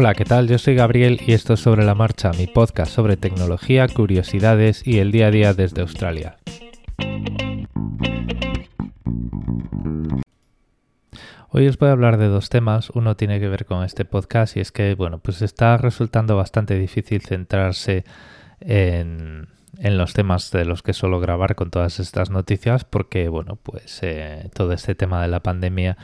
Hola, ¿qué tal? Yo soy Gabriel y esto es Sobre la Marcha, mi podcast sobre tecnología, curiosidades y el día a día desde Australia. Hoy os voy a hablar de dos temas. Uno tiene que ver con este podcast y es que, bueno, pues está resultando bastante difícil centrarse en, los temas de los que suelo grabar con todas estas noticias porque, bueno, pues eh, todo este tema de la pandemia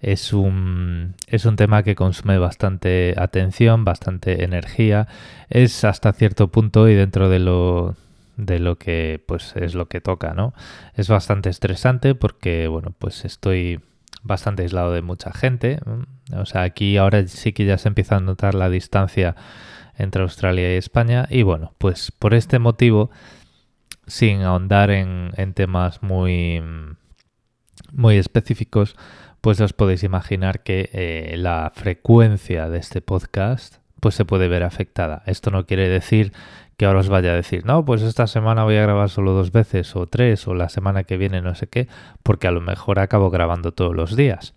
es un, es un tema que consume bastante atención, bastante energía. Es hasta cierto punto y dentro de lo, de lo que pues es lo que toca, ¿no? Es bastante estresante porque, bueno, pues estoy bastante aislado de mucha gente. O sea, aquí ahora sí que ya se empieza a notar la distancia entre Australia y España. Y bueno, pues por este motivo, sin ahondar en, temas muy, muy específicos, pues os podéis imaginar que eh, la frecuencia de este podcast pues se puede ver afectada. Esto no quiere decir que ahora os vaya a decir, no, pues esta semana voy a grabar solo dos veces o tres o la semana que viene no sé qué, porque a lo mejor acabo grabando todos los días.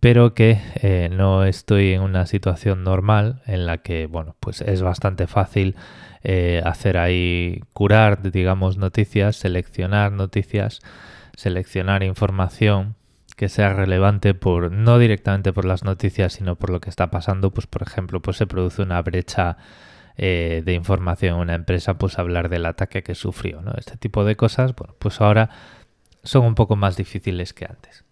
Pero que eh, no estoy en una situación normal en la que, bueno, pues es bastante fácil eh, hacer ahí, curar, digamos, noticias, seleccionar noticias, seleccionar información que sea relevante por no directamente por las noticias, sino por lo que está pasando, pues por ejemplo, pues se produce una brecha eh, de información en una empresa, pues hablar del ataque que sufrió, ¿no? Este tipo de cosas, bueno, pues ahora son un poco más difíciles que antes.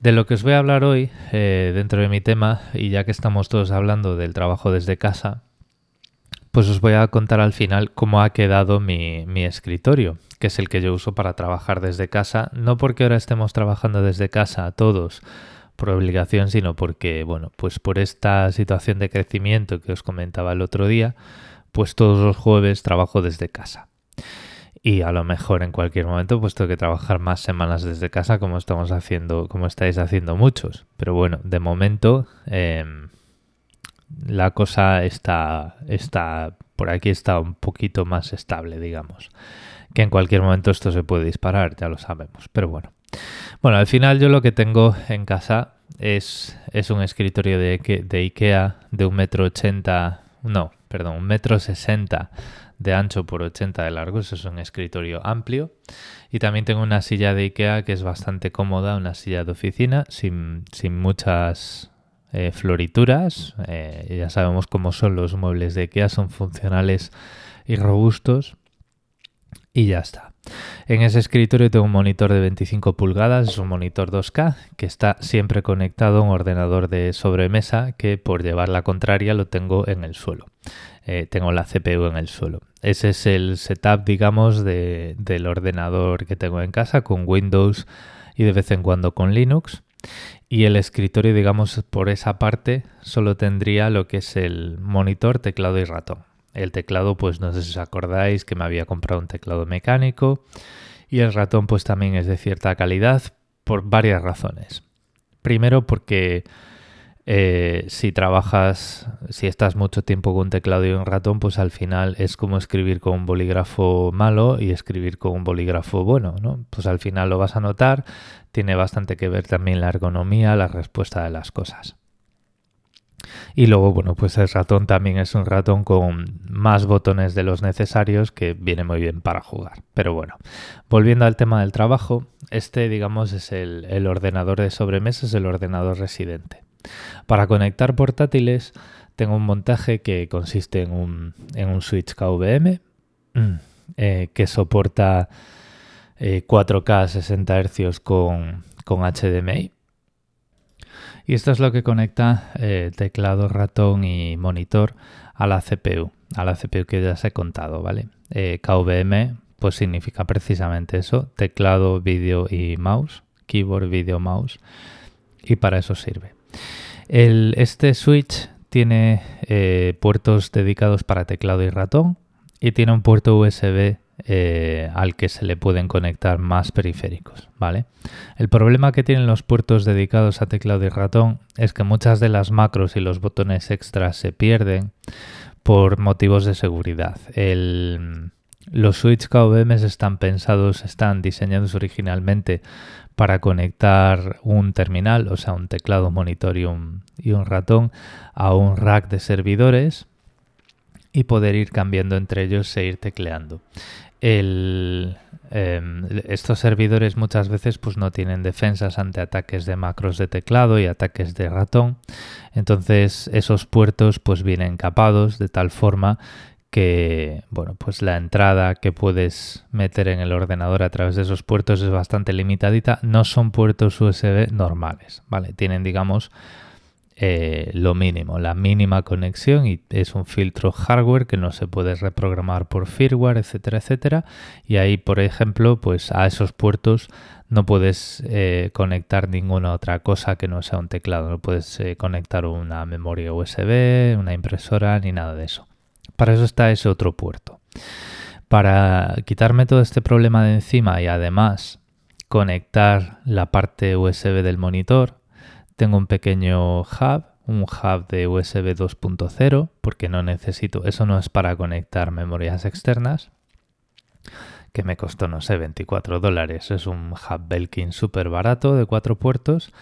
De lo que os voy a hablar hoy, eh, dentro de mi tema, y ya que estamos todos hablando del trabajo desde casa, pues os voy a contar al final cómo ha quedado mi, escritorio, que es el que yo uso para trabajar desde casa, no porque ahora estemos trabajando desde casa todos por obligación, sino porque, bueno, pues por esta situación de crecimiento que os comentaba el otro día, pues todos los jueves trabajo desde casa. Y a lo mejor en cualquier momento pues tengo que trabajar más semanas desde casa como estamos haciendo, como estáis haciendo muchos. Pero bueno, de momento em, la cosa está, está, por aquí está un poquito más estable, digamos. Que en cualquier momento esto se puede disparar, ya lo sabemos. Pero bueno. Bueno, al final yo lo que tengo en casa es, es un escritorio de, de Ikea de un metro ochenta, no, perdón, un metro sesenta de ancho por 80 de largo. Eso es un escritorio amplio. Y también tengo una silla de Ikea que es bastante cómoda, una silla de oficina, sin, sin muchas eh, florituras. Eh, ya sabemos cómo son los muebles de IKEA, son funcionales y robustos. Y ya está. En ese escritorio tengo un monitor de 25 pulgadas, es un monitor 2K que está siempre conectado a un ordenador de sobremesa que por llevar la contraria lo tengo en el suelo. Eh, tengo la CPU en el suelo. Ese es el setup, digamos, del ordenador que tengo en casa con Windows y de vez en cuando con Linux. Y el escritorio, digamos, por esa parte solo tendría lo que es el monitor, teclado y ratón. El teclado, pues no sé si os acordáis que me había comprado un teclado mecánico y el ratón pues también es de cierta calidad por varias razones. Primero porque eh, si trabajas, si estás mucho tiempo con un teclado y un ratón, pues al final es como escribir con un bolígrafo malo y escribir con un bolígrafo bueno, ¿no? Pues al final lo vas a notar, tiene bastante que ver también la ergonomía, la respuesta de las cosas. Y luego, bueno, pues el ratón también es un ratón con más botones de los necesarios que viene muy bien para jugar. Pero bueno, volviendo al tema del trabajo, este, digamos, es el, el ordenador de sobremesa, es el ordenador residente. Para conectar portátiles tengo un montaje que consiste en un, en un switch KVM mm, eh, que soporta 4K 60 Hz con, con, HDMI. Y esto es lo que conecta eh, teclado, ratón y monitor a la CPU, a la CPU que ya os he contado, ¿vale? Eh, KVM pues significa precisamente eso, teclado, vídeo y mouse, keyboard, vídeo, mouse, y para eso sirve este switch tiene eh, puertos dedicados para teclado y ratón y tiene un puerto USB eh, al que se le pueden conectar más periféricos, ¿vale? El problema que tienen los puertos dedicados a teclado y ratón es que muchas de las macros y los botones extras se pierden por motivos de seguridad. Los switch KVM están pensados, están diseñados originalmente para conectar un terminal, o sea, un teclado, monitor un, y un ratón a un rack de servidores y poder ir cambiando entre ellos e ir tecleando. Em, estos servidores muchas veces pues no tienen defensas ante ataques de macros de teclado y ataques de ratón. Entonces esos puertos pues vienen capados de tal forma que bueno, pues la entrada que puedes meter en el ordenador a través de esos puertos es bastante limitadita. No son puertos USB normales, ¿vale? Tienen, digamos, eh, lo mínimo, la mínima conexión y es un filtro hardware que no se puede reprogramar por firmware, etcétera, etcétera. Y ahí, por ejemplo, pues a esos puertos no puedes eh, conectar ninguna otra cosa que no sea un teclado. No puedes eh, conectar una memoria USB, una impresora, ni nada de eso. Para eso está ese otro puerto. Para quitarme todo este problema de encima y además conectar la parte USB del monitor, tengo un pequeño hub, un hub de USB 2.0, porque no necesito, eso no es para conectar memorias externas, que me costó, no sé, 24 dólares. Es un hub Belkin súper barato de cuatro puertos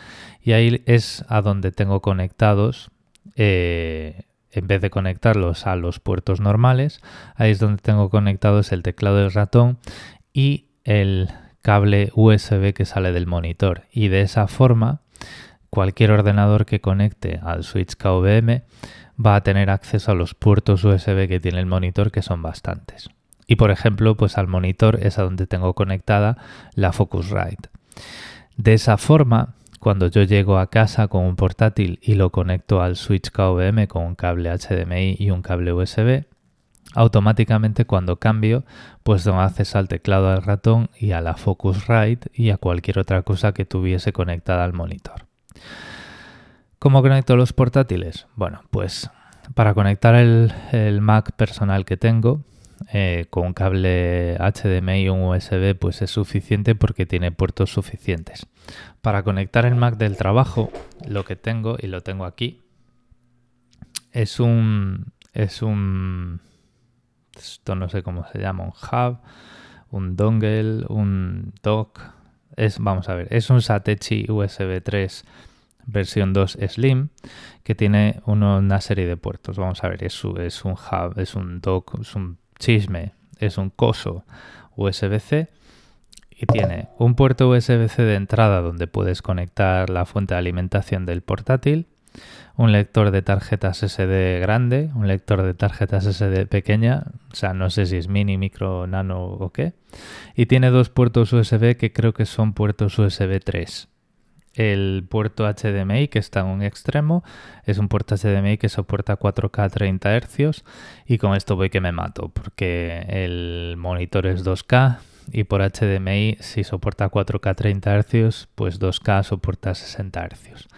y ahí es a donde tengo conectados eh, en vez de conectarlos a los puertos normales, ahí es donde tengo conectados el teclado del ratón y el cable USB que sale del monitor. Y de esa forma, cualquier ordenador que conecte al switch KVM va a tener acceso a los puertos USB que tiene el monitor, que son bastantes. Y por ejemplo, pues al monitor es a donde tengo conectada la Focusrite. De esa forma, cuando yo llego a casa con un portátil y lo conecto al switch KVM con un cable HDMI y un cable USB, automáticamente cuando cambio, pues doy acceso al teclado del ratón y a la Focusrite y a cualquier otra cosa que tuviese conectada al monitor. ¿Cómo conecto los portátiles? Bueno, pues para conectar el, Mac personal que tengo, eh, con cable HDMI y un USB pues es suficiente porque tiene puertos suficientes. Para conectar el Mac del trabajo, lo que tengo, y lo tengo aquí, es un... es un... esto no sé cómo se llama, un hub, un dongle, un dock. Es, vamos a ver, es un Satechi USB 3 versión 2 Slim que tiene una serie de puertos. Vamos a ver, es, es un hub, es un dock, es un Chisme es un coso USB-C y tiene un puerto USB-C de entrada donde puedes conectar la fuente de alimentación del portátil, un lector de tarjetas SD grande, un lector de tarjetas SD pequeña, o sea, no sé si es mini, micro, nano o qué, y tiene dos puertos USB que creo que son puertos USB 3 el puerto HDMI que está en un extremo es un puerto HDMI que soporta 4K 30 Hz y con esto voy que me mato porque el monitor es 2K y por HDMI si soporta 4K 30 Hz pues 2K soporta 60 Hz.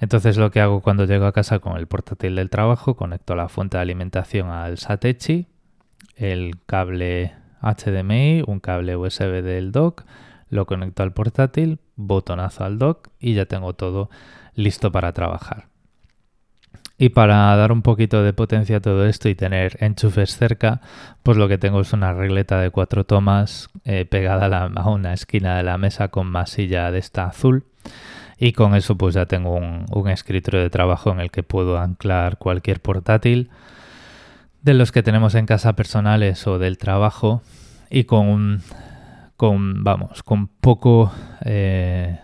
Entonces lo que hago cuando llego a casa con el portátil del trabajo conecto la fuente de alimentación al Satechi, el cable HDMI, un cable USB del dock lo conecto al portátil, botonazo al dock y ya tengo todo listo para trabajar. Y para dar un poquito de potencia a todo esto y tener enchufes cerca, pues lo que tengo es una regleta de cuatro tomas eh, pegada a, una esquina de la mesa con masilla de esta azul. Y con eso pues ya tengo un, un escritorio de trabajo en el que puedo anclar cualquier portátil de los que tenemos en casa personales o del trabajo y con un con, vamos, con poco, eh,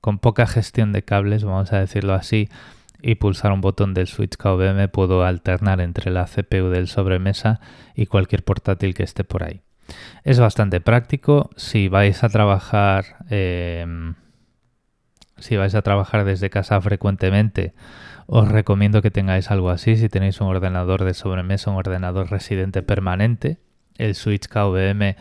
con poca gestión de cables, vamos a decirlo así, y pulsar un botón del switch KVM puedo alternar entre la CPU del sobremesa y cualquier portátil que esté por ahí. Es bastante práctico si vais a trabajar em, si vais a trabajar desde casa frecuentemente os recomiendo que tengáis algo así si tenéis un ordenador de sobremesa un ordenador residente permanente el switch KVM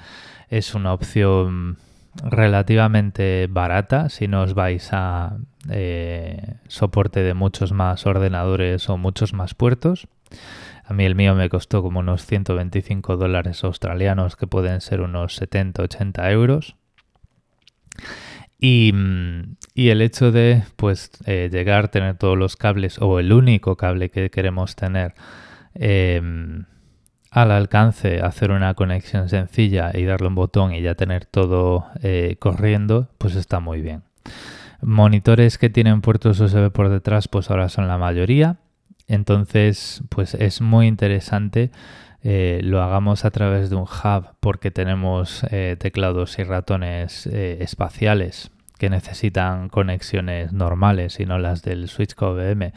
es una opción relativamente barata si no os vais a eh, soporte de muchos más ordenadores o muchos más puertos. A mí el mío me costó como unos 125 dólares australianos que pueden ser unos 70-80 euros. Y, el hecho de pues eh, llegar a tener todos los cables o el único cable que queremos tener em, al alcance hacer una conexión sencilla y darle un botón y ya tener todo eh, corriendo, pues está muy bien. Monitores que tienen puertos USB por detrás, pues ahora son la mayoría. Entonces, pues es muy interesante. Eh, lo hagamos a través de un hub porque tenemos eh, teclados y ratones espaciales que necesitan conexiones normales y no las del switch KVM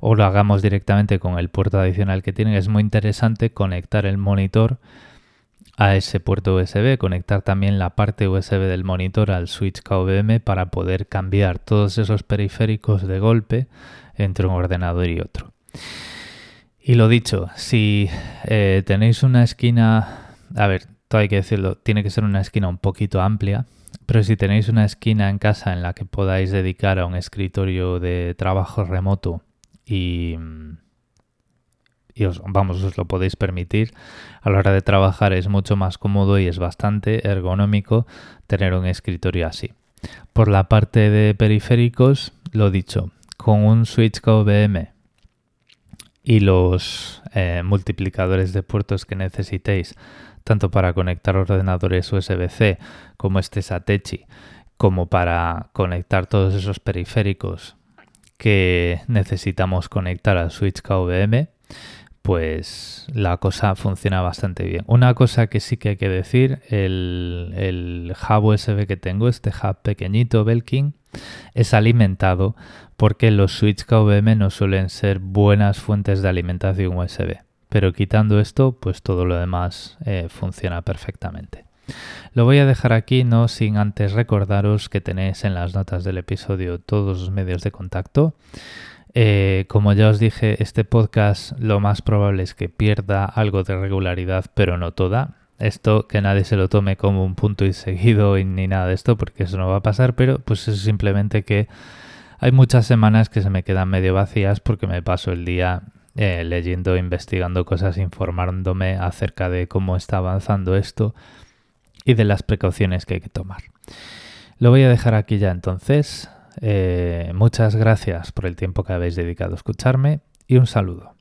o lo hagamos directamente con el puerto adicional que tienen, es muy interesante conectar el monitor a ese puerto USB, conectar también la parte USB del monitor al switch KVM para poder cambiar todos esos periféricos de golpe entre un ordenador y otro. Y lo dicho, si eh, tenéis una esquina, a ver, todo hay que decirlo, tiene que ser una esquina un poquito amplia, pero si tenéis una esquina en casa en la que podáis dedicar a un escritorio de trabajo remoto y, os, vamos, os lo podéis permitir, a la hora de trabajar es mucho más cómodo y es bastante ergonómico tener un escritorio así. Por la parte de periféricos, lo dicho, con un switch KVM y los eh, multiplicadores de puertos que necesitéis tanto para conectar ordenadores USB-C como este Satechi, como para conectar todos esos periféricos que necesitamos conectar al switch KVM, pues la cosa funciona bastante bien. Una cosa que sí que hay que decir, el, hub USB que tengo, este hub pequeñito Belkin, es alimentado porque los switch KVM no suelen ser buenas fuentes de alimentación USB. Pero quitando esto, pues todo lo demás eh, funciona perfectamente. Lo voy a dejar aquí, no sin antes recordaros que tenéis en las notas del episodio todos los medios de contacto. Eh, como ya os dije, este podcast lo más probable es que pierda algo de regularidad, pero no toda. Esto que nadie se lo tome como un punto y seguido ni nada de esto, porque eso no va a pasar, pero pues es simplemente que hay muchas semanas que se me quedan medio vacías porque me paso el día eh, leyendo, investigando cosas, informándome acerca de cómo está avanzando esto y de las precauciones que hay que tomar. Lo voy a dejar aquí ya entonces. Eh, muchas gracias por el tiempo que habéis dedicado a escucharme y un saludo.